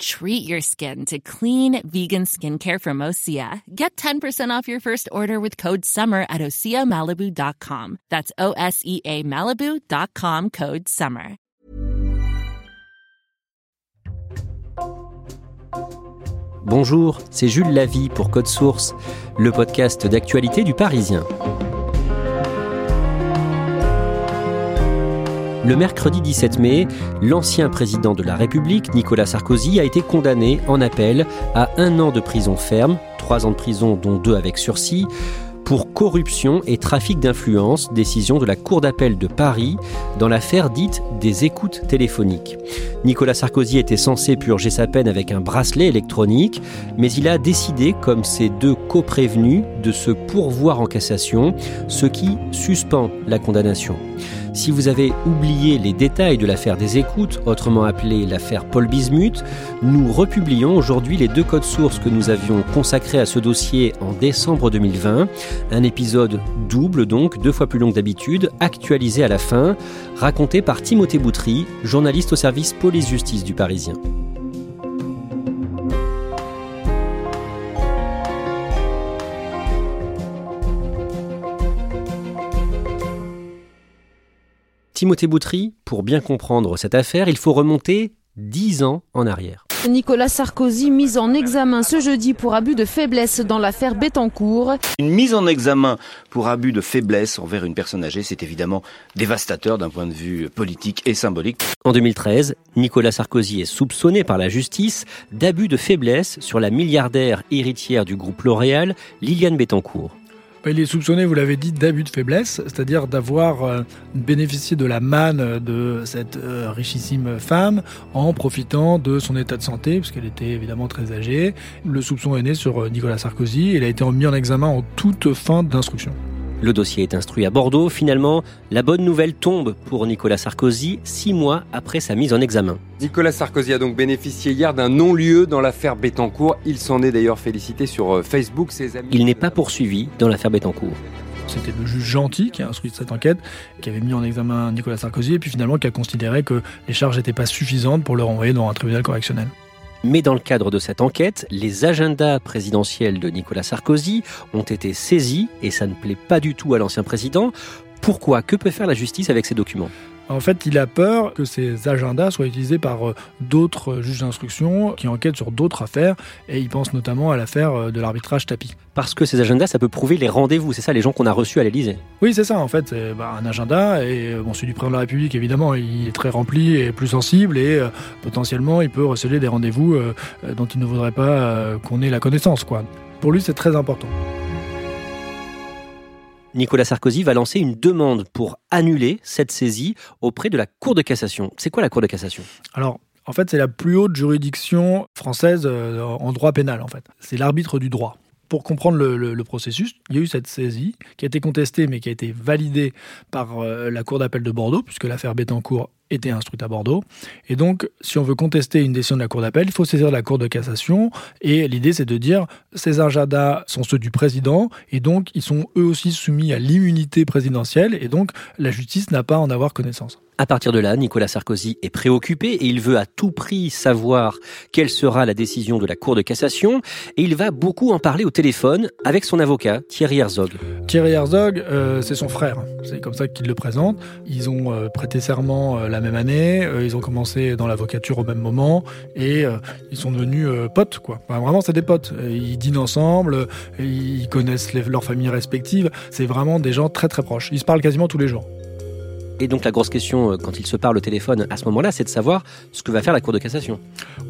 Treat your skin to clean, vegan skincare from Osea. Get 10% off your first order with code SUMMER at OseaMalibu.com. That's O S E A Malibu.com code SUMMER. Bonjour, c'est Jules Lavie pour Code Source, le podcast d'actualité du Parisien. Le mercredi 17 mai, l'ancien président de la République, Nicolas Sarkozy, a été condamné en appel à un an de prison ferme, trois ans de prison dont deux avec sursis, pour corruption et trafic d'influence, décision de la Cour d'appel de Paris dans l'affaire dite des écoutes téléphoniques. Nicolas Sarkozy était censé purger sa peine avec un bracelet électronique, mais il a décidé, comme ses deux coprévenus, de se pourvoir en cassation, ce qui suspend la condamnation. Si vous avez oublié les détails de l'affaire des écoutes, autrement appelée l'affaire Paul Bismuth, nous republions aujourd'hui les deux codes sources que nous avions consacrés à ce dossier en décembre 2020. Un épisode double donc, deux fois plus long que d'habitude, actualisé à la fin, raconté par Timothée Boutry, journaliste au service police-justice du Parisien. Timothée Boutry, pour bien comprendre cette affaire, il faut remonter dix ans en arrière. Nicolas Sarkozy mis en examen ce jeudi pour abus de faiblesse dans l'affaire Bettencourt. Une mise en examen pour abus de faiblesse envers une personne âgée, c'est évidemment dévastateur d'un point de vue politique et symbolique. En 2013, Nicolas Sarkozy est soupçonné par la justice d'abus de faiblesse sur la milliardaire héritière du groupe L'Oréal, Liliane Bettencourt. Bah, il est soupçonné, vous l'avez dit, d'abus de faiblesse, c'est-à-dire d'avoir euh, bénéficié de la manne de cette euh, richissime femme en profitant de son état de santé, puisqu'elle était évidemment très âgée. Le soupçon est né sur euh, Nicolas Sarkozy. Il a été mis en examen en toute fin d'instruction. Le dossier est instruit à Bordeaux. Finalement, la bonne nouvelle tombe pour Nicolas Sarkozy, six mois après sa mise en examen. Nicolas Sarkozy a donc bénéficié hier d'un non-lieu dans l'affaire Bettencourt. Il s'en est d'ailleurs félicité sur euh, Facebook. Ses amis... Il n'est pas poursuivi dans l'affaire Bettencourt. C'était le juge gentil qui a instruit cette enquête, qui avait mis en examen Nicolas Sarkozy, et puis finalement qui a considéré que les charges n'étaient pas suffisantes pour le renvoyer dans un tribunal correctionnel. Mais dans le cadre de cette enquête, les agendas présidentiels de Nicolas Sarkozy ont été saisis, et ça ne plaît pas du tout à l'ancien président. Pourquoi? Que peut faire la justice avec ces documents? En fait, il a peur que ces agendas soient utilisés par euh, d'autres juges d'instruction qui enquêtent sur d'autres affaires, et il pense notamment à l'affaire euh, de l'arbitrage tapis. Parce que ces agendas, ça peut prouver les rendez-vous, c'est ça, les gens qu'on a reçus à l'Élysée Oui, c'est ça, en fait, c'est bah, un agenda, et euh, bon, celui du président de la République, évidemment, il est très rempli et plus sensible, et potentiellement, il peut receler des rendez-vous dont il ne voudrait pas qu'on ait la connaissance, quoi. Pour lui, c'est très important. Nicolas Sarkozy va lancer une demande pour annuler cette saisie auprès de la Cour de cassation. C'est quoi la Cour de cassation? Alors, en fait, c'est la plus haute juridiction française euh, en droit pénal, en fait. C'est l'arbitre du droit. Pour comprendre le, processus, il y a eu cette saisie qui a été contestée mais qui a été validée par euh, la Cour d'appel de Bordeaux, puisque l'affaire Bettencourt était instruite à Bordeaux. Et donc, si on veut contester une décision de la Cour d'appel, il faut saisir la Cour de cassation. Et l'idée, c'est de dire ces agendas sont ceux du président, et donc ils sont eux aussi soumis à l'immunité présidentielle, et donc la justice n'a pas à en avoir connaissance. À partir de là, Nicolas Sarkozy est préoccupé et il veut à tout prix savoir quelle sera la décision de la Cour de cassation. Et il va beaucoup en parler au téléphone avec son avocat, Thierry Herzog. Thierry Herzog, euh, c'est son frère. C'est comme ça qu'il le présente. Ils ont euh, prêté serment euh, la même année. ils ont commencé dans l'avocature au même moment. Et ils sont devenus potes, quoi. vraiment, c'est des potes. Ils dînent ensemble. Ils connaissent leurs familles respectives. C'est vraiment des gens très très proches. Ils se parlent quasiment tous les jours. Et donc la grosse question, euh, quand ils se parlent au téléphone à ce moment-là, c'est de savoir ce que va faire la Cour de cassation.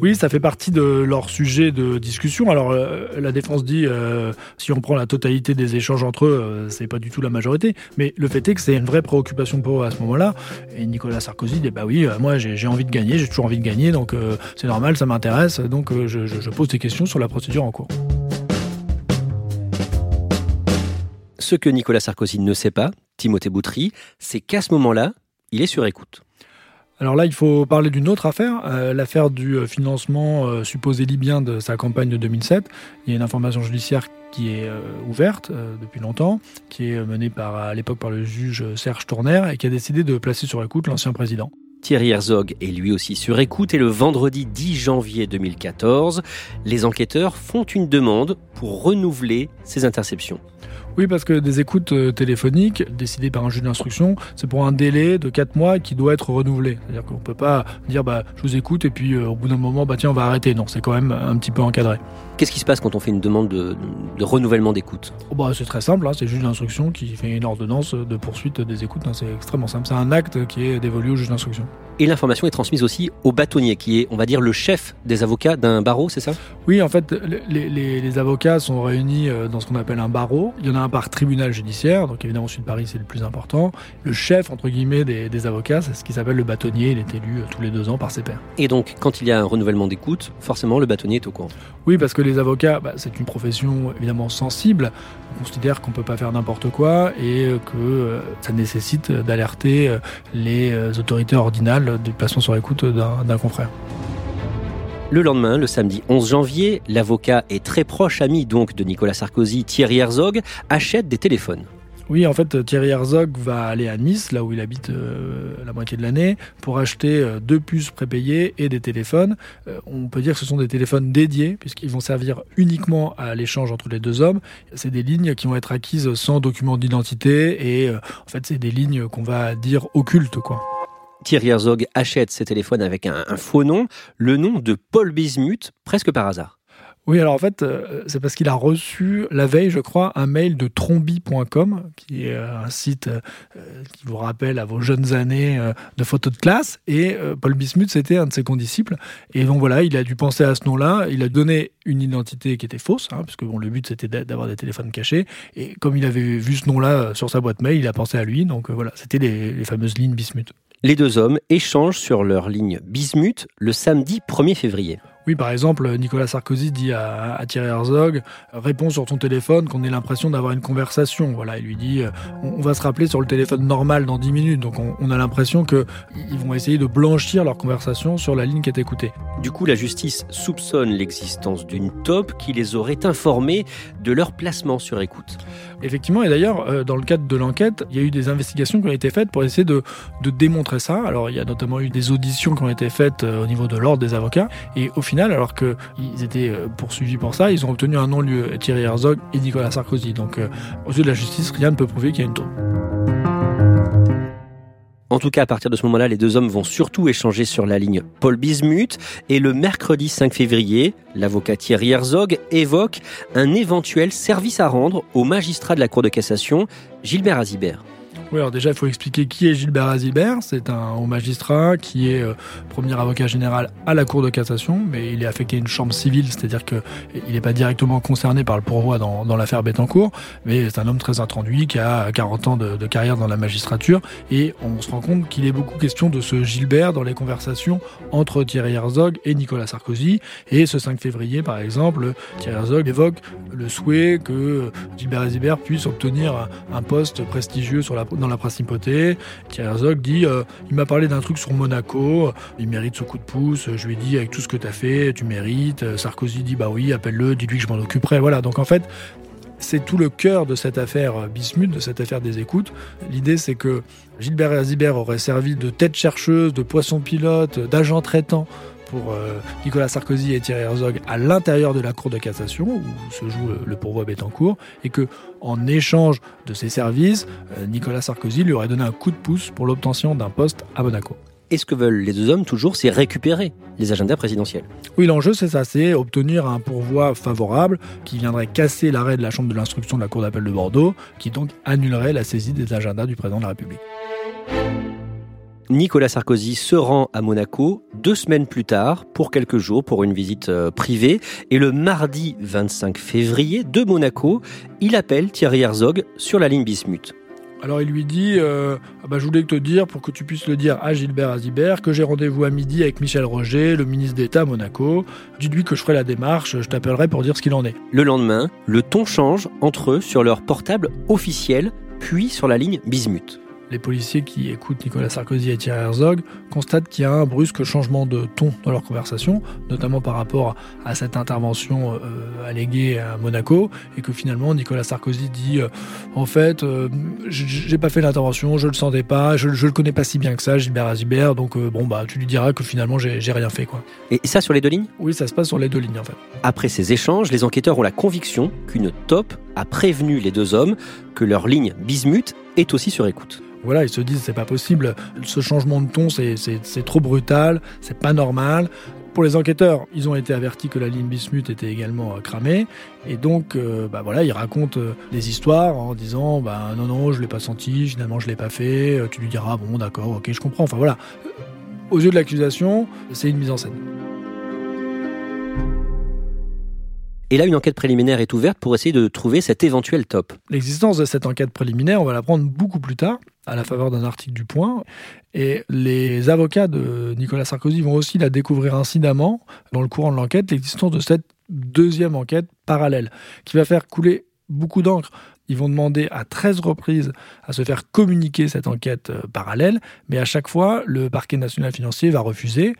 Oui, ça fait partie de leur sujet de discussion. Alors euh, la défense dit, euh, si on prend la totalité des échanges entre eux, c'est pas du tout la majorité. Mais le fait est que c'est une vraie préoccupation pour eux à ce moment-là. Et Nicolas Sarkozy dit, bah oui, moi j'ai envie de gagner, j'ai toujours envie de gagner, donc c'est normal, ça m'intéresse, donc je pose des questions sur la procédure en cours. Ce que Nicolas Sarkozy ne sait pas, Timothée Boutry, c'est qu'à ce moment-là, il est sur écoute. Alors là, il faut parler d'une autre affaire, euh, l'affaire du euh, financement euh, supposé libyen de sa campagne de 2007. Il y a une information judiciaire qui est ouverte depuis longtemps, qui est menée par, à l'époque par le juge Serge Tourner et qui a décidé de placer sur écoute l'ancien président. Thierry Herzog est lui aussi sur écoute et le vendredi 10 janvier 2014, les enquêteurs font une demande pour renouveler ces interceptions. Oui, parce que des écoutes euh, téléphoniques décidées par un juge d'instruction, c'est pour un délai de 4 mois qui doit être renouvelé. C'est-à-dire qu'on ne peut pas dire bah, je vous écoute et puis euh, au bout d'un moment, bah, tiens, on va arrêter. Non, c'est quand même un petit peu encadré. Qu'est-ce qui se passe quand on fait une demande de, renouvellement d'écoute? Oh, bah, C'est très simple, hein. c'est le juge d'instruction qui fait une ordonnance de poursuite des écoutes. Hein. c'est extrêmement simple. C'est un acte qui est dévolu au juge d'instruction. Et l'information est transmise aussi au bâtonnier, qui est, on va dire, le chef des avocats d'un barreau, c'est ça? Oui, en fait, les, les, avocats sont réunis euh, dans ce qu'on appelle un barreau. Il y en a un par tribunal judiciaire, donc évidemment, au sud de Paris, c'est le plus important. Le chef, entre guillemets, des, des avocats, c'est ce qui s'appelle le bâtonnier. Il est élu euh, tous les deux ans par ses pairs. Et donc, quand il y a un renouvellement d'écoute, forcément, le bâtonnier est au courant Oui, parce que les avocats, bah, c'est une profession évidemment sensible. On considère qu'on ne peut pas faire n'importe quoi et euh, que ça nécessite d'alerter les autorités ordinales du placement sur écoute d'un confrère. Le lendemain, le samedi 11 janvier, l'avocat et très proche ami donc de Nicolas Sarkozy, Thierry Herzog, achète des téléphones. Oui, en fait, Thierry Herzog va aller à Nice, là où il habite euh, la moitié de l'année, pour acheter euh, deux puces prépayées et des téléphones. Euh, on peut dire que ce sont des téléphones dédiés, puisqu'ils vont servir uniquement à l'échange entre les deux hommes. C'est des lignes qui vont être acquises sans document d'identité, et en fait, c'est des lignes qu'on va dire occultes, quoi. Thierry Herzog achète ses téléphones avec un, faux nom, le nom de Paul Bismuth, presque par hasard. Oui, alors en fait, euh, c'est parce qu'il a reçu la veille, je crois, un mail de trombi.com, qui est euh, un site euh, qui vous rappelle à vos jeunes années de photos de classe. Et Paul Bismuth, c'était un de ses condisciples. Et donc voilà, il a dû penser à ce nom-là. Il a donné une identité qui était fausse, hein, parce que bon, le but c'était d'avoir des téléphones cachés. Et comme il avait vu ce nom-là sur sa boîte mail, il a pensé à lui. Donc voilà, c'était les, les fameuses lignes Bismuth. Les deux hommes échangent sur leur ligne Bismuth le samedi 1er février. Oui, par exemple, Nicolas Sarkozy dit à, Thierry Herzog réponds sur ton téléphone qu'on ait l'impression d'avoir une conversation. Voilà, il lui dit on, va se rappeler sur le téléphone normal dans 10 minutes. Donc on, a l'impression qu'ils vont essayer de blanchir leur conversation sur la ligne qui est écoutée. Du coup, la justice soupçonne l'existence d'une taupe qui les aurait informés de leur placement sur écoute. Effectivement, et d'ailleurs, euh, dans le cadre de l'enquête, il y a eu des investigations qui ont été faites pour essayer de, de démontrer ça. Alors, il y a notamment eu des auditions qui ont été faites euh, au niveau de l'ordre des avocats. Et au alors qu'ils étaient euh, poursuivis pour ça, ils ont obtenu un non-lieu, Thierry Herzog et Nicolas Sarkozy. Donc, aux yeux de la justice, rien ne peut prouver qu'il y a une taupe. En tout cas, à partir de ce moment-là, les deux hommes vont surtout échanger sur la ligne Paul Bismuth. Et le mercredi 5 février, l'avocat Thierry Herzog évoque un éventuel service à rendre au magistrat de la Cour de cassation, Gilbert Azibert. Oui, alors déjà, il faut expliquer qui est Gilbert Azibert. C'est un haut magistrat qui est euh, premier avocat général à la Cour de cassation, mais il est affecté à une chambre civile, c'est-à-dire qu'il n'est pas directement concerné par le pourvoi dans, dans l'affaire Bettencourt, mais c'est un homme très introduit qui a 40 ans de, de, carrière dans la magistrature, et on se rend compte qu'il est beaucoup question de ce Gilbert dans les conversations entre Thierry Herzog et Nicolas Sarkozy. Et ce 5 février, par exemple, Thierry Herzog évoque le souhait que Gilbert Azibert puisse obtenir un poste prestigieux sur la dans la principauté. Thierry Herzog dit euh, il m'a parlé d'un truc sur Monaco, il mérite ce coup de pouce. Je lui ai dit avec tout ce que tu as fait, tu mérites. Sarkozy dit bah oui, appelle-le, dis-lui que je m'en occuperai. Voilà, donc en fait, c'est tout le cœur de cette affaire Bismuth, de cette affaire des écoutes. L'idée, c'est que Gilbert Azibert aurait servi de tête chercheuse, de poisson pilote, d'agent traitant pour euh, Nicolas Sarkozy et Thierry Herzog à l'intérieur de la Cour de cassation où se joue le, pourvoi Bettencourt et que en échange de ses services, euh, Nicolas Sarkozy lui aurait donné un coup de pouce pour l'obtention d'un poste à Monaco. Et ce que veulent les deux hommes toujours, c'est récupérer les agendas présidentiels? Oui, l'enjeu c'est ça, c'est obtenir un pourvoi favorable qui viendrait casser l'arrêt de la Chambre de l'instruction de la Cour d'appel de Bordeaux, qui donc annulerait la saisie des agendas du président de la République. Nicolas Sarkozy se rend à Monaco deux semaines plus tard pour quelques jours pour une visite euh, privée. Et le mardi 25 février de Monaco, il appelle Thierry Herzog sur la ligne Bismuth. Alors il lui dit euh, ah bah, Je voulais te dire, pour que tu puisses le dire à Gilbert Azibert, que j'ai rendez-vous à midi avec Michel Roger, le ministre d'État à Monaco. Dis-lui que je ferai la démarche, je t'appellerai pour dire ce qu'il en est. Le lendemain, le ton change entre eux sur leur portable officiel, puis sur la ligne Bismuth les policiers qui écoutent Nicolas Sarkozy et Thierry Herzog constatent qu'il y a un brusque changement de ton dans leur conversation, notamment par rapport à cette intervention euh, alléguée à Monaco, et que finalement Nicolas Sarkozy dit euh, en fait, euh, j'ai pas fait l'intervention, je le sentais pas, je, je le connais pas si bien que ça, Gilbert Azibert, donc bon bah tu lui diras que finalement j'ai rien fait quoi. Et ça sur les deux lignes? Oui, ça se passe sur les deux lignes en fait. Après ces échanges, les enquêteurs ont la conviction qu'une top a prévenu les deux hommes que leur ligne bismuth est aussi sur écoute voilà, ils se disent c'est pas possible, ce changement de ton c'est trop brutal, c'est pas normal. Pour les enquêteurs, ils ont été avertis que la ligne bismuth était également euh, cramée, et donc, euh, bah voilà, ils racontent euh, des histoires en disant, bah non non, je l'ai pas senti, finalement je l'ai pas fait. Tu lui diras, bon d'accord, ok, je comprends. Enfin voilà, aux yeux de l'accusation, c'est une mise en scène. Et là, une enquête préliminaire est ouverte pour essayer de trouver cet éventuel top. L'existence de cette enquête préliminaire, on va l'apprendre beaucoup plus tard, à la faveur d'un article du Point. Et les avocats de Nicolas Sarkozy vont aussi la découvrir incidemment, dans le courant de l'enquête, l'existence de cette deuxième enquête parallèle, qui va faire couler beaucoup d'encre. Ils vont demander à 13 reprises à se faire communiquer cette enquête euh, parallèle, mais à chaque fois, le parquet national financier va refuser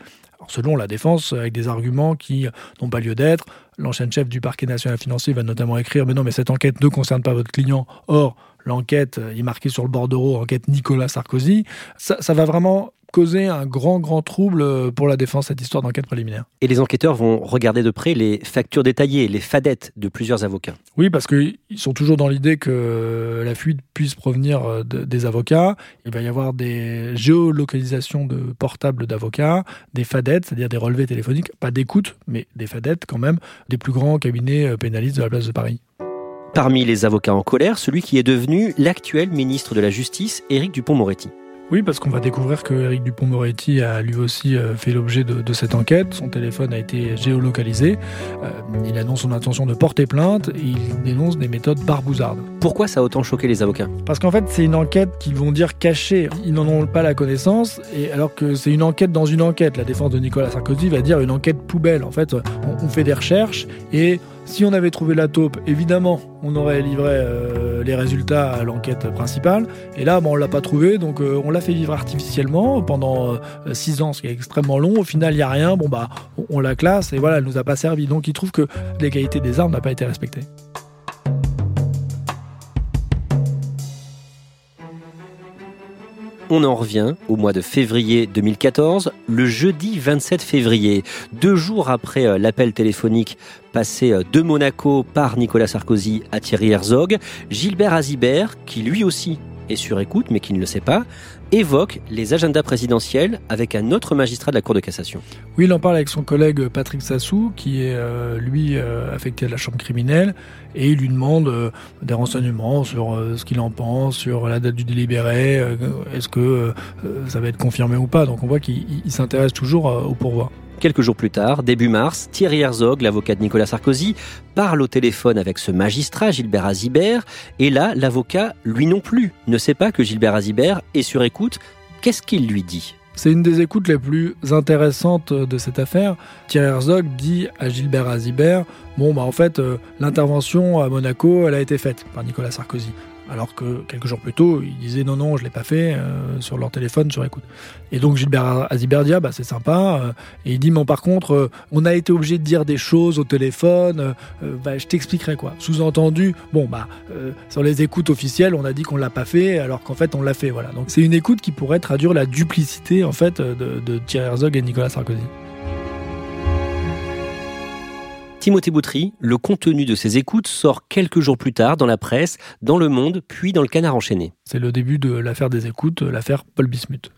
selon la défense, avec des arguments qui n'ont pas lieu d'être. L'ancien chef du parquet national financier va notamment écrire Mais non, mais cette enquête ne concerne pas votre client. Or, l'enquête est marquée sur le bordereau, enquête Nicolas Sarkozy. Ça va vraiment causer un grand, grand trouble pour la défense, cette histoire d'enquête préliminaire. Et les enquêteurs vont regarder de près les factures détaillées, les fadettes de plusieurs avocats. Oui, parce qu'ils sont toujours dans l'idée que la fuite puisse provenir euh, des avocats. Il va y avoir des géolocalisations de portables d'avocats, des fadettes, c'est-à-dire des relevés téléphoniques, pas d'écoute, mais des fadettes quand même, des plus grands cabinets euh, pénalistes de la place de Paris. Parmi les avocats en colère, celui qui est devenu l'actuel ministre de la Justice, Éric Dupont-Moretti. Oui, parce qu'on va découvrir que Eric Dupont-Moretti a lui aussi euh, fait l'objet de, cette enquête. Son téléphone a été géolocalisé. Euh, il annonce son intention de porter plainte et il dénonce des méthodes barbouzardes. Pourquoi ça a autant choqué les avocats? Parce qu'en fait, c'est une enquête qu'ils vont dire cachée. Ils n'en ont pas la connaissance, et alors que c'est une enquête dans une enquête. La défense de Nicolas Sarkozy va dire une enquête poubelle. En fait, on fait des recherches et si on avait trouvé la taupe, évidemment, on aurait livré euh, les résultats à l'enquête principale. Et là, bon, on l'a pas trouvé, donc euh, on l'a fait vivre artificiellement pendant 6 euh, ans, ce qui est extrêmement long. Au final, il n'y a rien. Bon, bah, on, la classe et voilà, elle nous a pas servi. Donc, il trouve que l'égalité des armes n'a pas été respectée. On en revient au mois de février 2014, le jeudi 27 février, deux jours après euh, l'appel téléphonique passé euh, de Monaco par Nicolas Sarkozy à Thierry Herzog, Gilbert Azibert, qui lui aussi est sur écoute mais qui ne le sait pas, évoque les agendas présidentiels avec un autre magistrat de la Cour de cassation. Oui, il en parle avec son collègue Patrick Sassou, qui est euh, lui euh, affecté à la chambre criminelle, et il lui demande euh, des renseignements sur ce qu'il en pense, sur la date du délibéré, est-ce que ça va être confirmé ou pas. Donc on voit qu'il s'intéresse toujours au pourvoi. Quelques jours plus tard, début mars, Thierry Herzog, l'avocat de Nicolas Sarkozy, parle au téléphone avec ce magistrat, Gilbert Azibert, et là, l'avocat, lui non plus, ne sait pas que Gilbert Azibert est sur écoute. Qu'est-ce qu'il lui dit? C'est une des écoutes les plus intéressantes de cette affaire. Thierry Herzog dit à Gilbert Azibert Bon, bah en fait, euh, l'intervention à Monaco, elle a été faite par Nicolas Sarkozy alors que quelques jours plus tôt, ils disaient non, non, je ne l'ai pas fait euh, sur leur téléphone, sur écoute. Et donc Gilbert Aziberdia, bah, c'est sympa, euh, et il dit, mais par contre, euh, on a été obligé de dire des choses au téléphone, bah, je t'expliquerai quoi. Sous-entendu, bon, bah, sur les écoutes officielles, on a dit qu'on l'a pas fait, alors qu'en fait, on l'a fait, voilà. Donc c'est une écoute qui pourrait traduire la duplicité, en fait, de, de Thierry Herzog et Nicolas Sarkozy. Timothée Boutry, le contenu de ses écoutes sort quelques jours plus tard dans la presse, dans Le Monde, puis dans le Canard enchaîné. C'est le début de l'affaire des écoutes, l'affaire Paul Bismuth.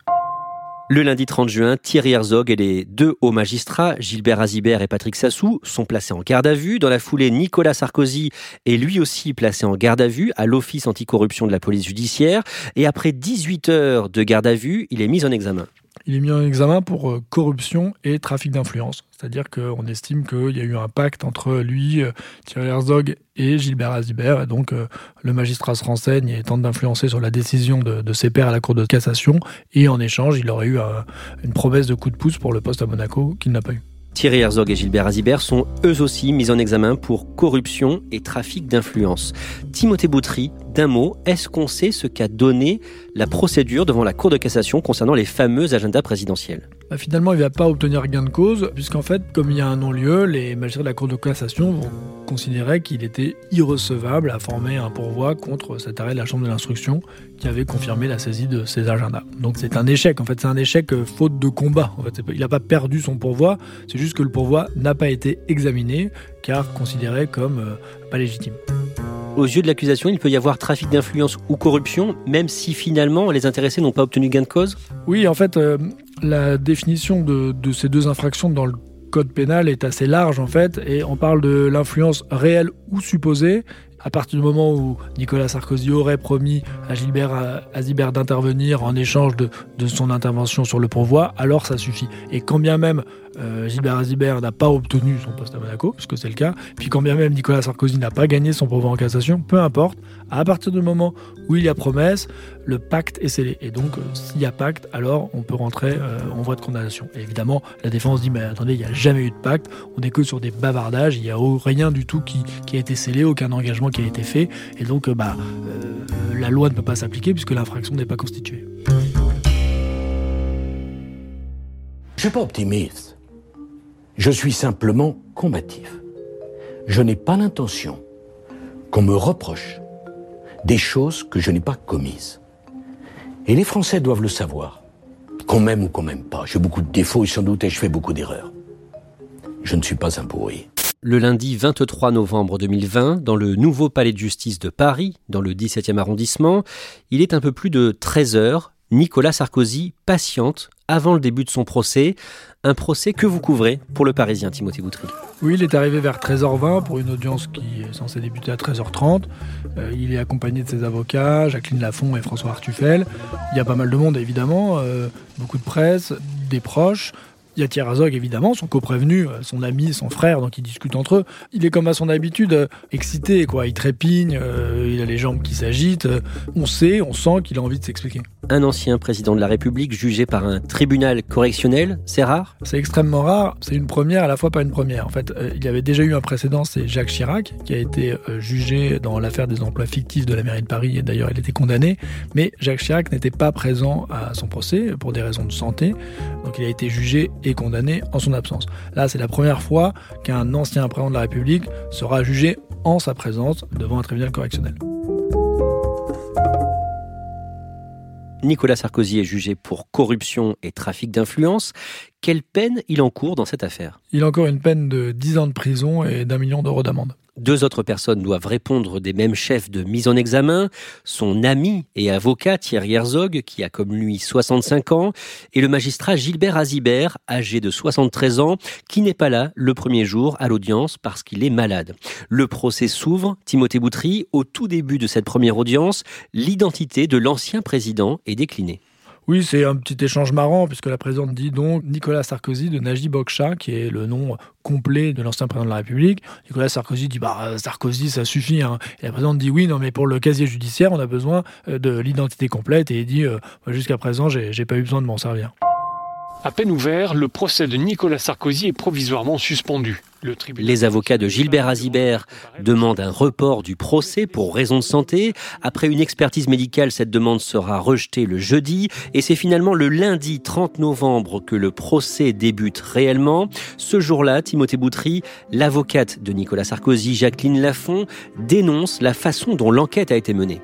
Le lundi 30 juin, Thierry Herzog et les deux hauts magistrats, Gilbert Azibert et Patrick Sassou, sont placés en garde à vue. Dans la foulée, Nicolas Sarkozy est lui aussi placé en garde à vue à l'Office anticorruption de la police judiciaire. Et après 18 heures de garde à vue, il est mis en examen il est mis en examen pour euh, corruption et trafic d'influence. C'est-à-dire qu'on estime qu'il y a eu un pacte entre lui, euh, Thierry Herzog et Gilbert Azibert. Et donc, euh, le magistrat se renseigne et tente d'influencer sur la décision de, ses pairs à la Cour de cassation. Et en échange, il aurait eu une promesse de coup de pouce pour le poste à Monaco qu'il n'a pas eu. Thierry Herzog et Gilbert Azibert sont eux aussi mis en examen pour corruption et trafic d'influence. Timothée Boutry, d'un mot, est-ce qu'on sait ce qu'a donné la procédure devant la Cour de cassation concernant les fameux agendas présidentiels? Finalement, il ne va pas obtenir gain de cause, puisqu'en fait, comme il y a un non-lieu, les magistrats de la Cour de cassation vont considérer qu'il était irrecevable à former un pourvoi contre cet arrêt de la Chambre de l'instruction qui avait confirmé la saisie de ces agendas. Donc c'est un échec, en fait, c'est un échec euh, faute de combat. En fait, il n'a pas perdu son pourvoi, c'est juste que le pourvoi n'a pas été examiné, car considéré comme euh, pas légitime. Aux yeux de l'accusation, il peut y avoir trafic d'influence ou corruption, même si finalement les intéressés n'ont pas obtenu gain de cause? Oui, en fait, euh, la définition de, ces deux infractions dans le code pénal est assez large en fait, et on parle de l'influence réelle ou supposée. À partir du moment où Nicolas Sarkozy aurait promis à Gilbert Azibert d'intervenir en échange de son intervention sur le pourvoi, alors ça suffit. Et quand bien même euh, Gilbert Azibert n'a pas obtenu son poste à Monaco, puisque c'est le cas, puis quand bien même Nicolas Sarkozy n'a pas gagné son pourvoi en cassation, peu importe, à partir du moment où il y a promesse, le pacte est scellé. Et donc, euh, s'il y a pacte, alors on peut rentrer euh, en voie de condamnation. Et évidemment, la défense dit, mais attendez, il n'y a jamais eu de pacte, on n'est que sur des bavardages, il n'y a rien du tout qui, a été scellé, aucun engagement qui a été fait, et donc bah, la loi ne peut pas s'appliquer puisque l'infraction n'est pas constituée. Je suis pas optimiste. Je suis simplement combatif. Je n'ai pas l'intention qu'on me reproche des choses que je n'ai pas commises. Et les Français doivent le savoir. Qu'on m'aime ou qu'on m'aime pas. J'ai beaucoup de défauts et sans doute je fais beaucoup d'erreurs. Je ne suis pas un pourri. Le lundi 23 novembre 2020, dans le nouveau palais de justice de Paris, dans le 17e arrondissement, il est un peu plus de 13 heures. Nicolas Sarkozy patiente avant le début de son procès. Un procès que vous couvrez pour le Parisien, Timothée Boutry. Oui, il est arrivé vers 13h20 pour une audience qui est censée débuter à 13h30. Euh, il est accompagné de ses avocats, Jacqueline Lafont et François Artufel. Il y a pas mal de monde, évidemment, euh, beaucoup de presse, des proches. Il y a Thierry Azog, évidemment, son coprévenu, euh, son ami, son frère, donc ils discutent entre eux. Il est comme à son habitude, euh, excité, quoi. Il trépigne, euh, il a les jambes qui s'agitent. On sait, on sent qu'il a envie de s'expliquer. Un ancien président de la République jugé par un tribunal correctionnel, c'est rare? C'est extrêmement rare. C'est une première, à la fois pas une première. En fait, il y avait déjà eu un précédent, c'est Jacques Chirac, qui a été jugé dans l'affaire des emplois fictifs de la mairie de Paris, et d'ailleurs il était condamné. Mais Jacques Chirac n'était pas présent à son procès pour des raisons de santé. Donc il a été jugé et condamné en son absence. Là, c'est la première fois qu'un ancien président de la République sera jugé en sa présence devant un tribunal correctionnel. Nicolas Sarkozy est jugé pour corruption et trafic d'influence. Quelle peine il encourt dans cette affaire? Il encourt une peine de 10 ans de prison et d'un million d'euros d'amende. Deux autres personnes doivent répondre des mêmes chefs de mise en examen. Son ami et avocat Thierry Herzog, qui a comme lui 65 ans, et le magistrat Gilbert Azibert, âgé de 73 ans, qui n'est pas là le premier jour à l'audience parce qu'il est malade. Le procès s'ouvre, Timothée Boutry, au tout début de cette première audience, l'identité de l'ancien président est déclinée. Oui, c'est un petit échange marrant, puisque la présidente dit donc Nicolas Sarkozy de Najib Bokcha, qui est le nom complet de l'ancien président de la République. Nicolas Sarkozy dit bah Sarkozy, ça suffit. Hein. Et la présidente dit oui, non, mais pour le casier judiciaire, on a besoin euh, de l'identité complète. Et il dit euh, jusqu'à présent, j'ai pas eu besoin de m'en servir. À peine ouvert, le procès de Nicolas Sarkozy est provisoirement suspendu. Les avocats de Gilbert Azibert demandent un report du procès pour raison de santé. Après une expertise médicale, cette demande sera rejetée le jeudi et c'est finalement le lundi 30 novembre que le procès débute réellement. Ce jour-là, Timothée Boutry, l'avocate de Nicolas Sarkozy, Jacqueline Lafont, dénonce la façon dont l'enquête a été menée.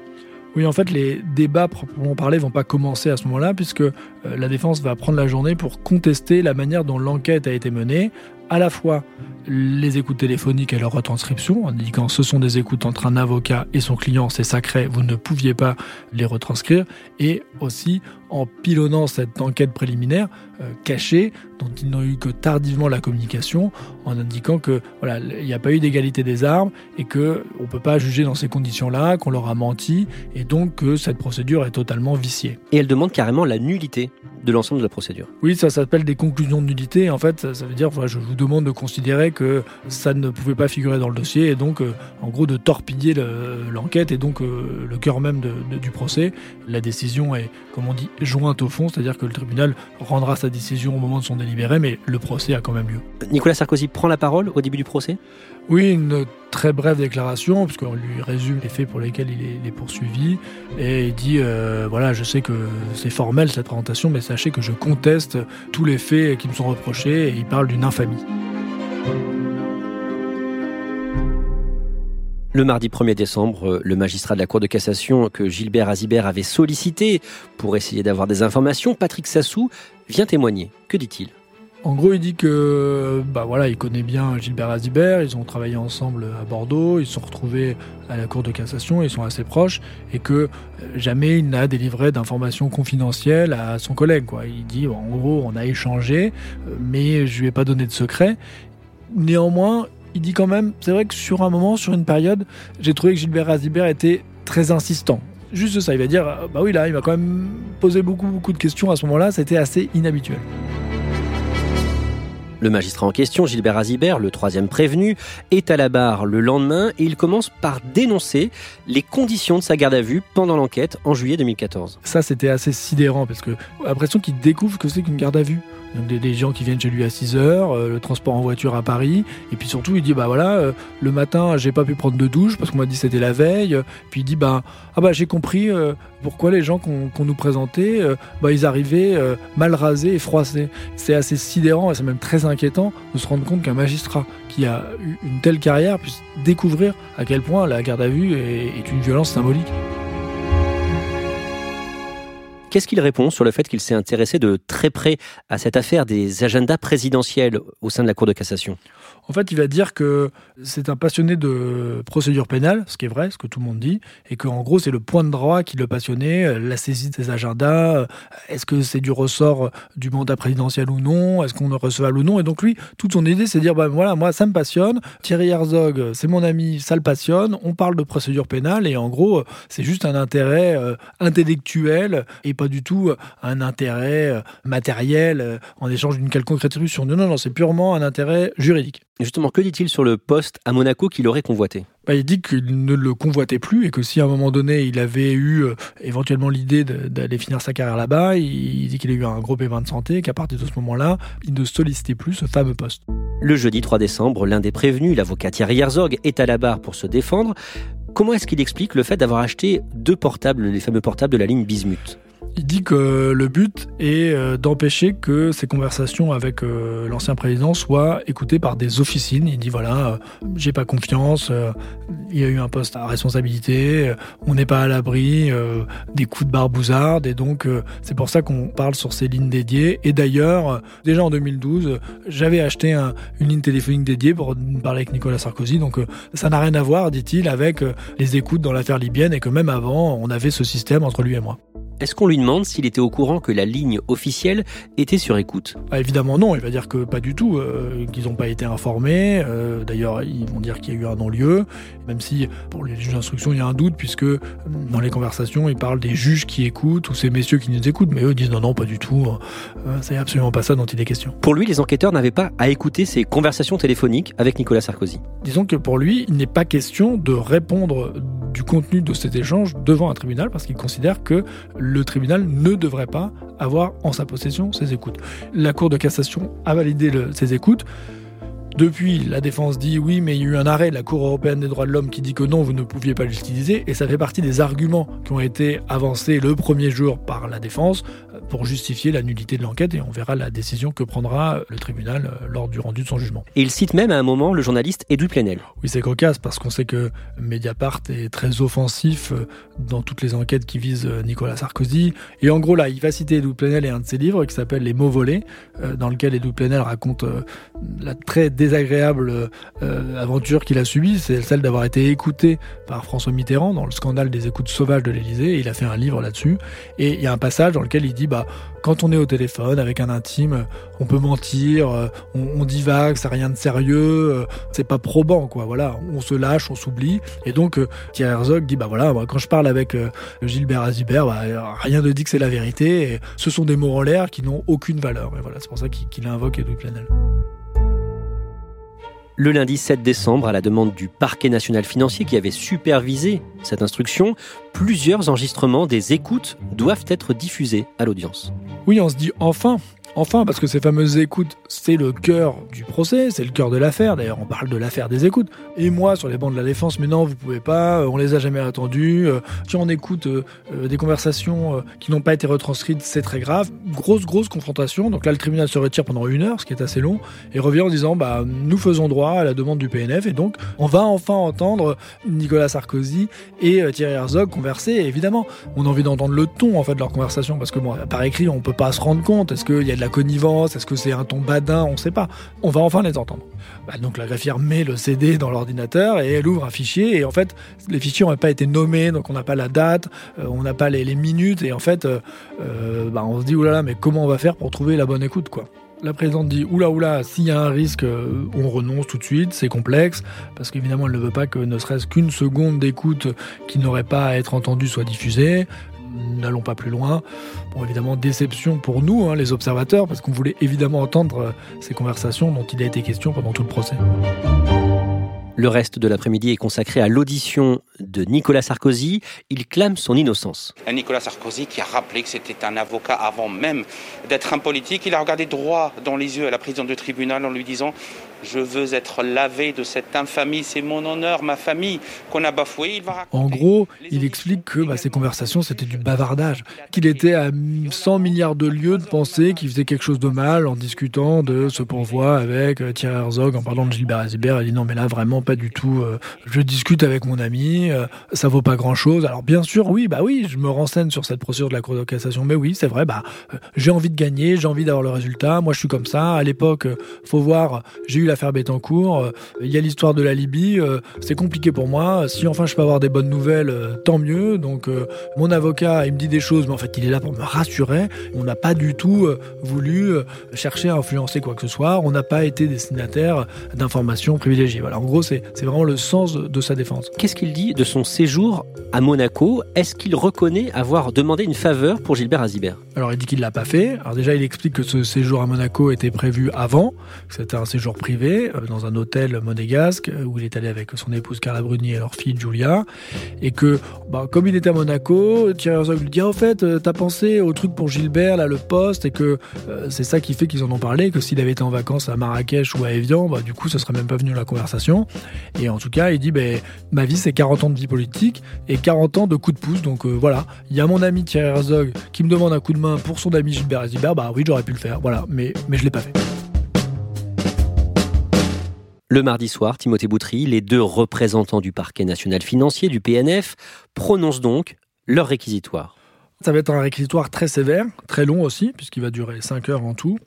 Oui, en fait, les débats proprement parler vont pas commencer à ce moment-là, puisque euh, la défense va prendre la journée pour contester la manière dont l'enquête a été menée, à la fois les écoutes téléphoniques et leur retranscription, en indiquant ce sont des écoutes entre un avocat et son client, c'est sacré, vous ne pouviez pas les retranscrire, et aussi en pilonnant cette enquête préliminaire euh, cachée, dont ils n'ont eu que tardivement la communication, en indiquant que voilà, il n'y a pas eu d'égalité des armes et que on peut pas juger dans ces conditions-là, qu'on leur a menti, et donc que cette procédure est totalement viciée. Et elle demande carrément la nullité de l'ensemble de la procédure. Oui, ça s'appelle des conclusions de nullité. En fait, ça, veut dire, voilà, je vous demande de considérer que ça ne pouvait pas figurer dans le dossier et donc, euh, en gros, de torpiller l'enquête et donc euh, le cœur même du procès. La décision est, comme on dit, jointe au fond, c'est-à-dire que le tribunal rendra sa décision au moment de son délibéré, mais le procès a quand même lieu. Nicolas Sarkozy prend la parole au début du procès? Oui, une très brève déclaration, puisqu'on lui résume les faits pour lesquels il est, poursuivi, et il dit, euh, voilà, je sais que c'est formel cette présentation, mais sachez que je conteste tous les faits qui me sont reprochés, et il parle d'une infamie. Le mardi 1er décembre, le magistrat de la Cour de cassation que Gilbert Azibert avait sollicité pour essayer d'avoir des informations, Patrick Sassou, vient témoigner. Que dit-il? En gros, il dit que bah voilà, il connaît bien Gilbert Azibert, ils ont travaillé ensemble à Bordeaux, ils se sont retrouvés à la Cour de cassation, ils sont assez proches, et que euh, jamais il n'a délivré d'informations confidentielles à son collègue. Il dit, en gros, on a échangé, euh, mais je lui ai pas donné de secret. Néanmoins, il dit quand même, c'est vrai que sur un moment, sur une période, j'ai trouvé que Gilbert Azibert était très insistant. Juste ça, il va dire, bah oui, là, il m'a quand même posé beaucoup, beaucoup de questions à ce moment-là, c'était assez inhabituel. Le magistrat en question, Gilbert Azibert, le troisième prévenu, est à la barre le lendemain et il commence par dénoncer les conditions de sa garde à vue pendant l'enquête en juillet 2014. Ça, c'était assez sidérant parce que l'impression qu'il découvre que c'est qu'une garde à vue. Des, gens qui viennent chez lui à 6 heures, euh, le transport en voiture à Paris, et puis surtout il dit bah voilà, euh, le matin j'ai pas pu prendre de douche parce qu'on m'a dit c'était la veille, puis il dit bah ah bah j'ai compris euh, pourquoi les gens qu'on nous présentait, bah ils arrivaient mal rasés et froissés. C'est assez sidérant et c'est même très inquiétant de se rendre compte qu'un magistrat qui a eu une telle carrière puisse découvrir à quel point la garde à vue est une violence symbolique. Qu'est-ce qu'il répond sur le fait qu'il s'est intéressé de très près à cette affaire des agendas présidentiels au sein de la Cour de cassation? En fait, il va dire que c'est un passionné de procédure pénale, ce qui est vrai, ce que tout le monde dit, et qu'en gros, c'est le point de droit qui le passionnait, la saisie de ses agendas, est-ce que c'est du ressort du mandat présidentiel ou non, est-ce qu'on est recevable ou non, et donc lui, toute son idée, c'est de dire, bah voilà, moi, ça me passionne, Thierry Herzog, c'est mon ami, ça le passionne, on parle de procédure pénale, et en gros, c'est juste un intérêt euh, intellectuel, et pas du tout un intérêt euh, matériel euh, en échange d'une quelconque rétribution. Non, non, non, c'est purement un intérêt juridique. Justement, que dit-il sur le poste à Monaco qu'il aurait convoité? Bah, il dit qu'il ne le convoitait plus et que si à un moment donné il avait eu euh, éventuellement l'idée d'aller finir sa carrière là-bas, il, dit qu'il a eu un gros paiement de santé, qu'à partir de ce moment-là, il ne sollicitait plus ce fameux poste. Le jeudi 3 décembre, l'un des prévenus, l'avocat Thierry Herzog, est à la barre pour se défendre. Comment est-ce qu'il explique le fait d'avoir acheté deux portables, les fameux portables de la ligne Bismuth? Il dit que le but est euh, d'empêcher que ces conversations avec euh, l'ancien président soient écoutées par des officines. Il dit voilà, euh, j'ai pas confiance, il y a eu un poste à responsabilité, on n'est pas à l'abri des coups de barbouzarde et donc c'est pour ça qu'on parle sur ces lignes dédiées. Et d'ailleurs, déjà en 2012, j'avais acheté une ligne téléphonique dédiée pour parler avec Nicolas Sarkozy. Donc ça n'a rien à voir, dit-il, avec les écoutes dans l'affaire libyenne et que même avant, on avait ce système entre lui et moi. Lui demande s'il était au courant que la ligne officielle était sur écoute ah, Évidemment non, il va dire que pas du tout, euh, qu'ils n'ont pas été informés. Euh, d'ailleurs, ils vont dire qu'il y a eu un non-lieu, même si pour les juges d'instruction, il y a un doute, puisque euh, dans les conversations, ils parlent des juges qui écoutent ou ces messieurs qui nous écoutent, mais eux disent non, non, pas du tout, c'est absolument pas ça dont il est question. Pour lui, les enquêteurs n'avaient pas à écouter ces conversations téléphoniques avec Nicolas Sarkozy. Disons que pour lui, il n'est pas question de répondre du contenu de cet échange devant un tribunal, parce qu'il considère que le tribunal ne devrait pas avoir en sa possession ces écoutes. La Cour de cassation a validé ces écoutes. Depuis, la défense dit oui, mais il y a eu un arrêt de la Cour européenne des droits de l'homme qui dit que non, vous ne pouviez pas l'utiliser, et ça fait partie des arguments qui ont été avancés le premier jour par la défense pour justifier la nullité de l'enquête, et on verra la décision que prendra le tribunal euh, lors du rendu de son jugement. Et il cite même à un moment le journaliste Edoui Plenel. Oui, c'est cocasse, parce qu'on sait que Mediapart est très offensif euh, dans toutes les enquêtes qui visent euh, Nicolas Sarkozy, et en gros là, il va citer Edoui Plenel et un de ses livres qui s'appelle Les mots volés, dans lequel Edoui Plenel raconte la très désagréable aventure qu'il a subie, c'est celle d'avoir été écouté par François Mitterrand dans le scandale des écoutes sauvages de l'Élysée, il a fait un livre là-dessus, et il y a un passage dans lequel il dit bah quand on est au téléphone avec un intime, on peut mentir, euh, on, divague, ça rien de sérieux, euh, c'est pas probant quoi. Voilà, on se lâche, on s'oublie. Et donc euh, Thierry Herzog dit bah voilà, quand je parle avec Gilbert Azibert, bah, rien ne dit que c'est la vérité. Et ce sont des mots en l'air qui n'ont aucune valeur. Mais voilà, c'est pour ça qu'il invoque Edoui Plenel. Le lundi 7 décembre, à la demande du parquet national financier qui avait supervisé cette instruction, plusieurs enregistrements des écoutes doivent être diffusés à l'audience. Oui, on se dit enfin, Enfin, parce que ces fameuses écoutes, c'est le cœur du procès, c'est le cœur de l'affaire. D'ailleurs, on parle de l'affaire des écoutes. Et moi, sur les bancs de la défense, mais non, vous pouvez pas, euh, on les a jamais attendues. Euh, si on écoute euh, des conversations qui n'ont pas été retranscrites, c'est très grave. Grosse, grosse confrontation. Donc là, le tribunal se retire pendant une heure, ce qui est assez long, et revient en disant, bah, nous faisons droit à la demande du PNF, et donc, on va enfin entendre Nicolas Sarkozy et Thierry Herzog converser. Évidemment, on a envie d'entendre le ton, en fait, de leur conversation, parce que par écrit, on peut pas se rendre compte. Est-ce qu'il y a la connivence Est-ce que c'est un ton badin On ne sait pas. On va enfin les entendre. Bah, donc la greffière met le CD dans l'ordinateur et elle ouvre un fichier et en fait les fichiers n'ont pas été nommés donc on n'a pas la date, euh, on n'a pas les, minutes et en fait euh, euh, bah, on se dit oulala mais comment on va faire pour trouver la bonne écoute quoi la présidente dit oula oula, s'il y a un risque, on renonce tout de suite, c'est complexe, parce qu'évidemment elle ne veut pas que ne serait-ce qu'une seconde d'écoute qui n'aurait pas à être entendue soit diffusée n'allons pas plus loin. Bon, évidemment, déception pour nous, hein, les observateurs, parce qu'on voulait évidemment entendre euh, ces conversations dont il a été question pendant tout le procès. Le reste de l'après-midi est consacré à l'audition de Nicolas Sarkozy. Il clame son innocence. Nicolas Sarkozy qui a rappelé que c'était un avocat avant même d'être un politique. Il a regardé droit dans les yeux à la présidente du tribunal en lui disant je veux être lavé de cette infamie, c'est mon honneur, ma famille qu'on a bafoué. en gros, il explique que bah, ces conversations, c'était du bavardage, qu'il était à 100 milliards de lieux de penser qu'il faisait quelque chose de mal en discutant de ce pourvoi avec euh, Thierry Herzog, en parlant de Gilbert Azibert. Il dit non, mais là, vraiment pas du tout. Euh, je discute avec mon ami, euh, ça vaut pas grand-chose. Alors bien sûr, oui, bah oui, je me renseigne sur cette procédure de la Cour de cassation, mais oui, c'est vrai, bah j'ai envie de gagner, j'ai envie d'avoir le résultat. Moi, je suis comme ça. À l'époque, faut voir, j'ai eu l'affaire Bettencourt. Euh, il y a l'histoire de la Libye. Euh, c'est compliqué pour moi. Si enfin je peux avoir des bonnes nouvelles, euh, tant mieux. Donc mon avocat, il me dit des choses, mais en fait il est là pour me rassurer. On n'a pas du tout voulu chercher à influencer quoi que ce soit. On n'a pas été destinataire d'informations privilégiées. Voilà, en gros, c'est vraiment le sens de sa défense. Qu'est-ce qu'il dit de son séjour à Monaco? Est-ce qu'il reconnaît avoir demandé une faveur pour Gilbert Azibert? Alors il dit qu'il l'a pas fait. Alors déjà, il explique que ce séjour à Monaco était prévu avant, que c'était un séjour privé euh, dans un hôtel monégasque euh, où il est allé avec son épouse Carla Bruni et leur fille Julia. Et que, bah, comme il était à Monaco, Thierry Herzog lui dit En fait, euh, t'as pensé au truc pour Gilbert, là, le poste, et que c'est ça qui fait qu'ils en ont parlé, que s'il avait été en vacances à Marrakech ou à Evian, bah, du coup, ça serait même pas venu la conversation. Et en tout cas, il dit ben Ma vie, c'est 40 ans de vie politique et 40 ans de coups de pouce. Donc voilà, il y a mon ami Thierry Herzog qui me demande un coup de main pour son ami Gilbert Gilbert. Bah oui, j'aurais pu le faire. Voilà, mais, mais je l'ai pas fait. Le mardi soir, Timothée Boutry, les deux représentants du parquet national financier, du PNF, prononcent donc leur réquisitoire. Ça va être un réquisitoire très sévère, très long aussi, puisqu'il va durer 5 heures en tout.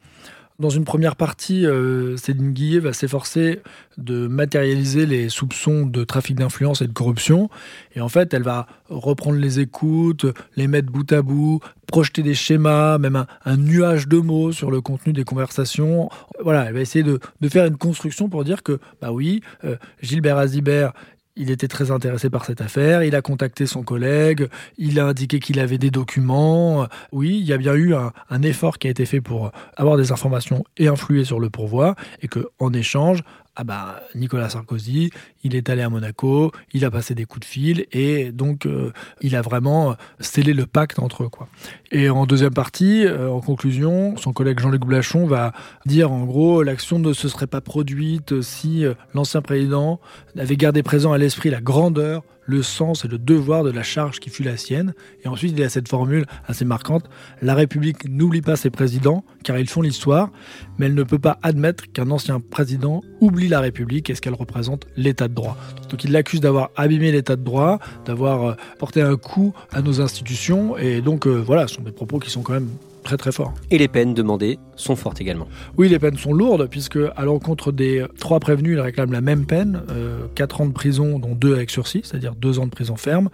Dans une première partie, euh, Céline Guillet va s'efforcer de matérialiser les soupçons de trafic d'influence et de corruption. Et en fait, elle va reprendre les écoutes, les mettre bout à bout, projeter des schémas, même un, nuage de mots sur le contenu des conversations. Voilà, elle va essayer de, faire une construction pour dire que, bah oui, euh, Gilbert Azibert il était très intéressé par cette affaire, il a contacté son collègue, il a indiqué qu'il avait des documents. Oui, il y a bien eu un, effort qui a été fait pour avoir des informations et influer sur le pourvoi, et que en échange, ah bah Nicolas Sarkozy, il est allé à Monaco, il a passé des coups de fil et donc euh, il a vraiment scellé le pacte entre eux quoi. Et en deuxième partie, euh, en conclusion, son collègue Jean-Luc Blachon va dire en gros l'action ne se serait pas produite si euh, l'ancien président avait gardé présent à l'esprit la grandeur le sens et le devoir de la charge qui fut la sienne. Et ensuite, il y a cette formule assez marquante La République n'oublie pas ses présidents, car ils font l'histoire, mais elle ne peut pas admettre qu'un ancien président oublie la République et ce qu'elle représente l'état de droit. Donc il l'accuse d'avoir abîmé l'état de droit, d'avoir euh, porté un coup à nos institutions, et donc euh, voilà, ce sont des propos qui sont quand même très très fort. Et les peines demandées sont fortes également. Oui, les peines sont lourdes, puisque à l'encontre des trois prévenus, il réclame la même peine, euh, 4 ans de prison, dont 2 avec sursis, c'est-à-dire 2 ans de prison ferme.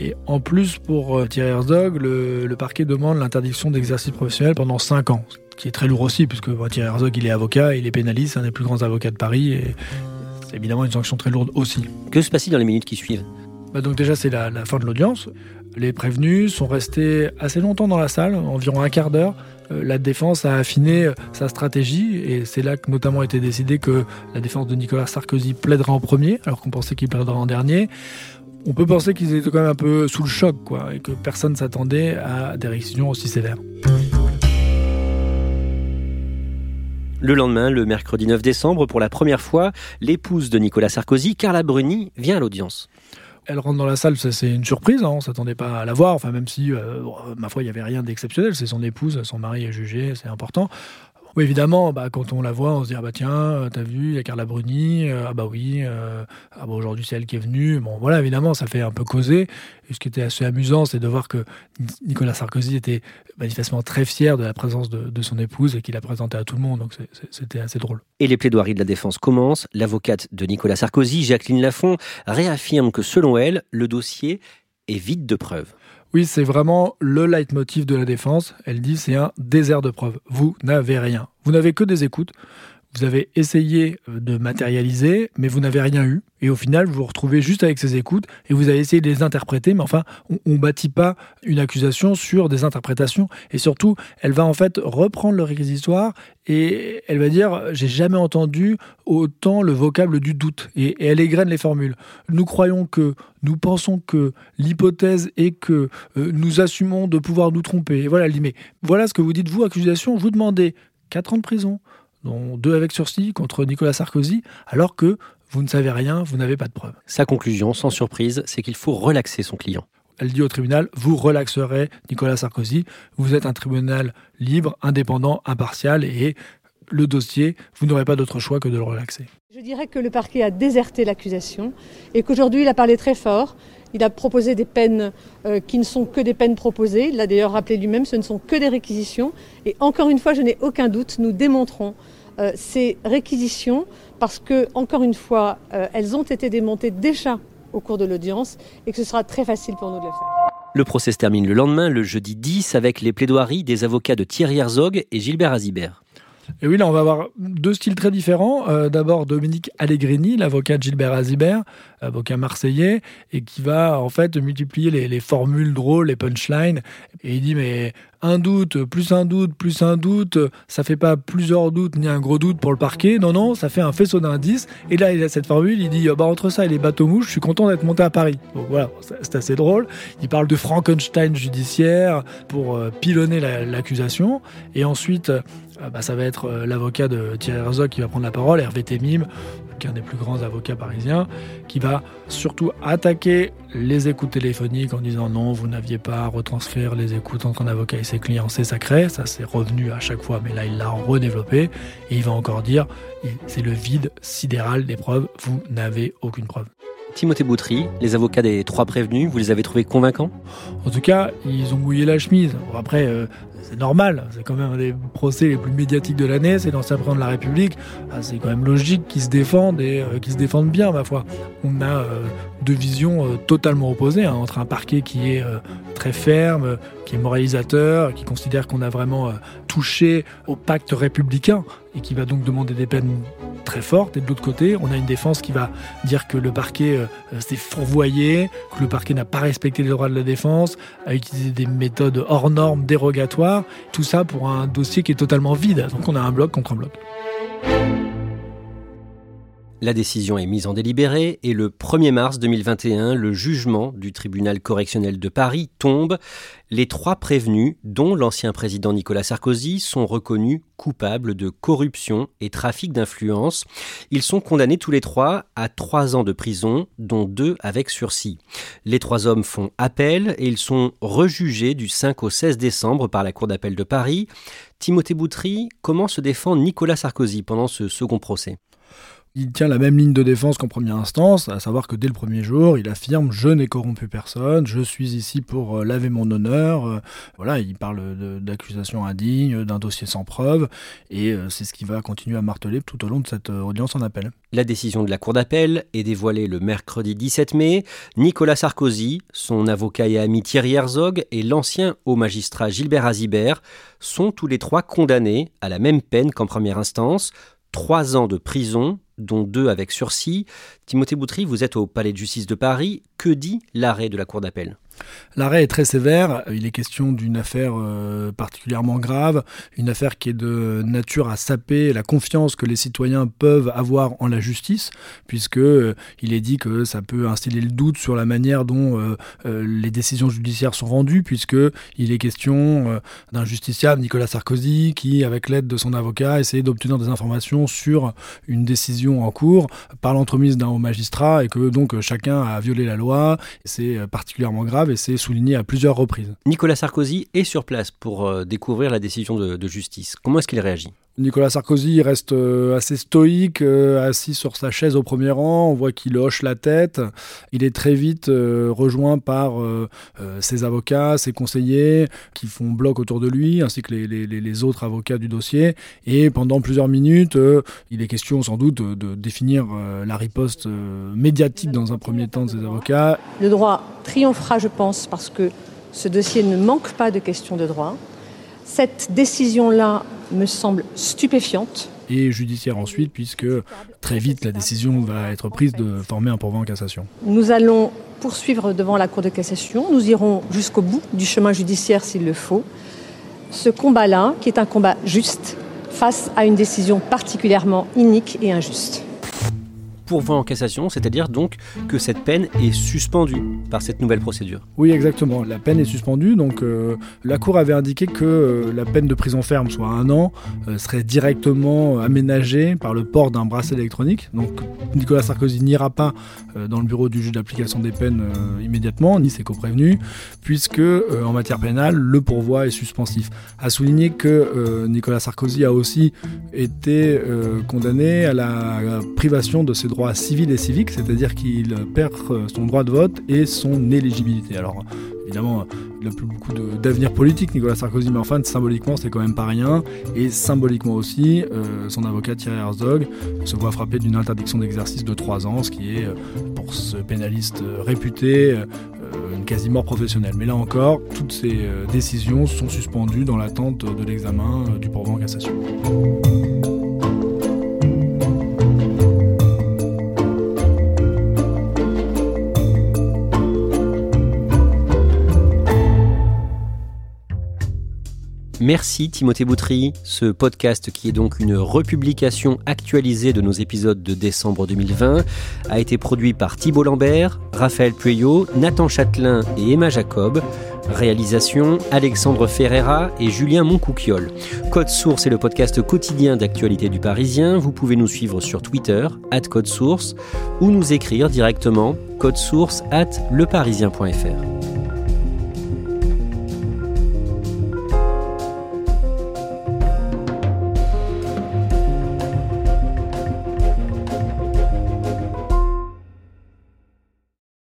Et en plus, pour euh, Thierry Herzog, le, le parquet demande l'interdiction d'exercice professionnel pendant 5 ans, ce qui est très lourd aussi, puisque Thierry Herzog, il est avocat, il est pénaliste, c'est un des plus grands avocats de Paris, et c'est évidemment une sanction très lourde aussi. Que se passe-t-il dans les minutes qui suivent? Bah donc déjà c'est la, la, fin de l'audience. Les prévenus sont restés assez longtemps dans la salle, environ un quart d'heure. Euh, la défense a affiné sa stratégie et c'est là que notamment a été décidé que la défense de Nicolas Sarkozy plaidera en premier alors qu'on pensait qu'il plaiderait en dernier. On peut penser qu'ils étaient quand même un peu sous le choc et que personne s'attendait à des réquisitions aussi sévères. Le lendemain, le mercredi 9 décembre, pour la première fois, l'épouse de Nicolas Sarkozy, Carla Bruni, vient à l'audience. Elle rentre dans la salle, c'est une surprise, hein, on ne s'attendait pas à la voir, enfin même si, euh, ma foi, il n'y avait rien d'exceptionnel, c'est son épouse, son mari est jugé, c'est important. Oui, évidemment, bah, quand on la voit, on se dit ah bah tiens, t'as vu, il y a Carla Bruni, euh, ah bah oui, euh, ah bah aujourd'hui c'est elle qui est venue. Bon, voilà, évidemment, ça fait un peu causer. Et ce qui était assez amusant, c'est de voir que Nicolas Sarkozy était manifestement très fier de la présence de, de son épouse et qu'il la présentait à tout le monde. Donc c'était assez drôle. Et les plaidoiries de la défense commencent. L'avocate de Nicolas Sarkozy, Jacqueline Lafont, réaffirme que selon elle, le dossier est vide de preuves. Oui, c'est vraiment le leitmotiv de la défense. Elle dit c'est un désert de preuves. Vous n'avez rien. Vous n'avez que des écoutes. Vous avez essayé de matérialiser, mais vous n'avez rien eu. Et au final, vous vous retrouvez juste avec ces écoutes et vous avez essayé de les interpréter, mais enfin, on ne bâtit pas une accusation sur des interprétations. Et surtout, elle va en fait reprendre le réquisitoire et elle va dire J'ai jamais entendu autant le vocable du doute. Et, et elle égrène les formules. Nous croyons que, nous pensons que, l'hypothèse est que euh, nous assumons de pouvoir nous tromper. Et voilà, elle dit Mais voilà ce que vous dites, vous, accusation, vous demandez 4 ans de prison dont deux avec sursis contre Nicolas Sarkozy, alors que vous ne savez rien, vous n'avez pas de preuves. Sa conclusion, sans surprise, c'est qu'il faut relaxer son client. Elle dit au tribunal, vous relaxerez Nicolas Sarkozy, vous êtes un tribunal libre, indépendant, impartial, et le dossier, vous n'aurez pas d'autre choix que de le relaxer. Je dirais que le parquet a déserté l'accusation et qu'aujourd'hui il a parlé très fort. Il a proposé des peines euh, qui ne sont que des peines proposées. Il l'a d'ailleurs rappelé lui-même, ce ne sont que des réquisitions. Et encore une fois, je n'ai aucun doute, nous démontrons euh, ces réquisitions parce que, encore une fois, euh, elles ont été démontées déjà au cours de l'audience et que ce sera très facile pour nous de le faire. Le procès se termine le lendemain, le jeudi 10, avec les plaidoiries des avocats de Thierry Herzog et Gilbert Azibert. Et oui, là, on va avoir deux styles très différents. Euh, D'abord, Dominique Allegrini, l'avocat Gilbert Azibert, avocat marseillais, et qui va en fait multiplier les, les, formules drôles, les punchlines. Et il dit, mais un doute, plus un doute, plus un doute, ça fait pas plusieurs doutes ni un gros doute pour le parquet. Non, non, ça fait un faisceau d'indices. Et là, il a cette formule, il dit, bah, entre ça et les bateaux mouches, je suis content d'être monté à Paris. Donc voilà, c'est assez drôle. Il parle de Frankenstein judiciaire pour euh, pilonner l'accusation. La, et ensuite, bah, ça va être euh, l'avocat de Thierry Herzog qui va prendre la parole, Hervé Temim, qui est un des plus grands avocats parisiens, qui va surtout attaquer les écoutes téléphoniques en disant non, vous n'aviez pas à retranscrire les écoutes entre un avocat et ses clients, c'est sacré, ça c'est revenu à chaque fois, mais là il l'a redéveloppé, et il va encore dire, c'est le vide sidéral des preuves, vous n'avez aucune preuve. Timothée Boutry, les avocats des trois prévenus, vous les avez trouvés convaincants? En tout cas, ils ont mouillé la chemise. Après, euh, c'est normal, c'est quand même un des procès les plus médiatiques de l'année, c'est l'ancien président de la République. Ah, c'est quand même logique qu'ils se défendent et euh, qu'ils se défendent bien, ma foi. On a euh, deux visions euh, totalement opposées hein, entre un parquet qui est très ferme, qui est moralisateur, qui considère qu'on a vraiment euh, touché au pacte républicain et qui va donc demander des peines très fortes. Et de l'autre côté, on a une défense qui va dire que le parquet s'est fourvoyé, que le parquet n'a pas respecté les droits de la défense, a utilisé des méthodes hors normes, dérogatoires. Tout ça pour un dossier qui est totalement vide. Donc on a un bloc contre un bloc. La décision est mise en délibéré et le 1er mars 2021, le jugement du tribunal correctionnel de Paris tombe. Les trois prévenus, dont l'ancien président Nicolas Sarkozy, sont reconnus coupables de corruption et trafic d'influence. Ils sont condamnés tous les trois à trois ans de prison, dont deux avec sursis. Les trois hommes font appel et ils sont rejugés du 5 au 16 décembre par la Cour d'appel de Paris. Timothée Boutry, comment se défend Nicolas Sarkozy pendant ce second procès? Il tient la même ligne de défense qu'en première instance, à savoir que dès le premier jour, il affirme je n'ai corrompu personne, je suis ici pour euh, laver mon honneur. Euh, voilà, il parle d'accusations indignes, d'un dossier sans preuve, et euh, c'est ce qu'il va continuer à marteler tout au long de cette audience en appel. La décision de la Cour d'appel est dévoilée le mercredi 17 mai. Nicolas Sarkozy, son avocat et ami Thierry Herzog et l'ancien haut magistrat Gilbert Azibert sont tous les trois condamnés à la même peine qu'en première instance, trois ans de prison dont deux avec sursis. Timothée Boutry, vous êtes au Palais de justice de Paris. Que dit l'arrêt de la Cour d'appel? L'arrêt est très sévère. Il est question d'une affaire euh, particulièrement grave, une affaire qui est de nature à saper la confiance que les citoyens peuvent avoir en la justice, puisque euh, il est dit que ça peut instiller le doute sur la manière dont euh, les décisions judiciaires sont rendues, puisque il est question d'un justiciable, Nicolas Sarkozy, qui, avec l'aide de son avocat, essayait d'obtenir des informations sur une décision en cours par l'entremise d'un haut magistrat, et que donc chacun a violé la loi. C'est particulièrement grave et c'est souligné à plusieurs reprises. Nicolas Sarkozy est sur place pour euh, découvrir la décision de justice. Comment est-ce qu'il réagit? Nicolas Sarkozy reste euh, assez stoïque, euh, assis sur sa chaise au premier rang. On voit qu'il hoche la tête. Il est très vite rejoint par ses avocats, ses conseillers, qui font bloc autour de lui, ainsi que les, autres avocats du dossier. Et pendant plusieurs minutes, il est question sans doute de, définir la riposte médiatique dans un premier temps de ses avocats. Le droit triomphera, je pense, parce que ce dossier ne manque pas de questions de droit. Cette décision-là me semble stupéfiante. Et judiciaire ensuite, puisque très vite la décision va être prise de former un pourvoi en cassation. Nous allons poursuivre devant la Cour de cassation. Nous irons jusqu'au bout du chemin judiciaire s'il le faut. Ce combat-là, qui est un combat juste, face à une décision particulièrement inique et injuste pourvoi en cassation, c'est-à-dire donc que cette peine est suspendue par cette nouvelle procédure. Oui, exactement. La peine est suspendue. Donc, euh, la Cour avait indiqué que euh, la peine de prison ferme, soit un an, euh, serait directement aménagée par le port d'un bracelet électronique. Donc, Nicolas Sarkozy n'ira pas dans le bureau du juge d'application des peines immédiatement, ni ses coprévenus, puisque en matière pénale, le pourvoi est suspensif. À souligner que Nicolas Sarkozy a aussi été condamné à la privation de ses droits civil et civique, c'est-à-dire qu'il perd euh, son droit de vote et son éligibilité. Alors évidemment, il n'a plus beaucoup d'avenir politique, Nicolas Sarkozy, mais enfin, symboliquement, c'est quand même pas rien. Et symboliquement aussi, euh, son avocat Thierry Herzog se voit frapper d'une interdiction d'exercice de 3 ans, ce qui est, euh, pour ce pénaliste réputé, une quasi-mort professionnelle. Mais là encore, toutes ces décisions sont suspendues dans l'attente de l'examen du pourvoi en cassation. Merci Timothée Boutry. Ce podcast, qui est donc une republication actualisée de nos épisodes de décembre 2020, a été produit par Thibault Lambert, Raphaël Pueyo, Nathan Châtelain et Emma Jacob. Réalisation Alexandre Ferreira et Julien Moncouquiol. Code Source est le podcast quotidien d'actualité du Parisien. Vous pouvez nous suivre sur Twitter, at Code Source, ou nous écrire directement code source at leparisien.fr.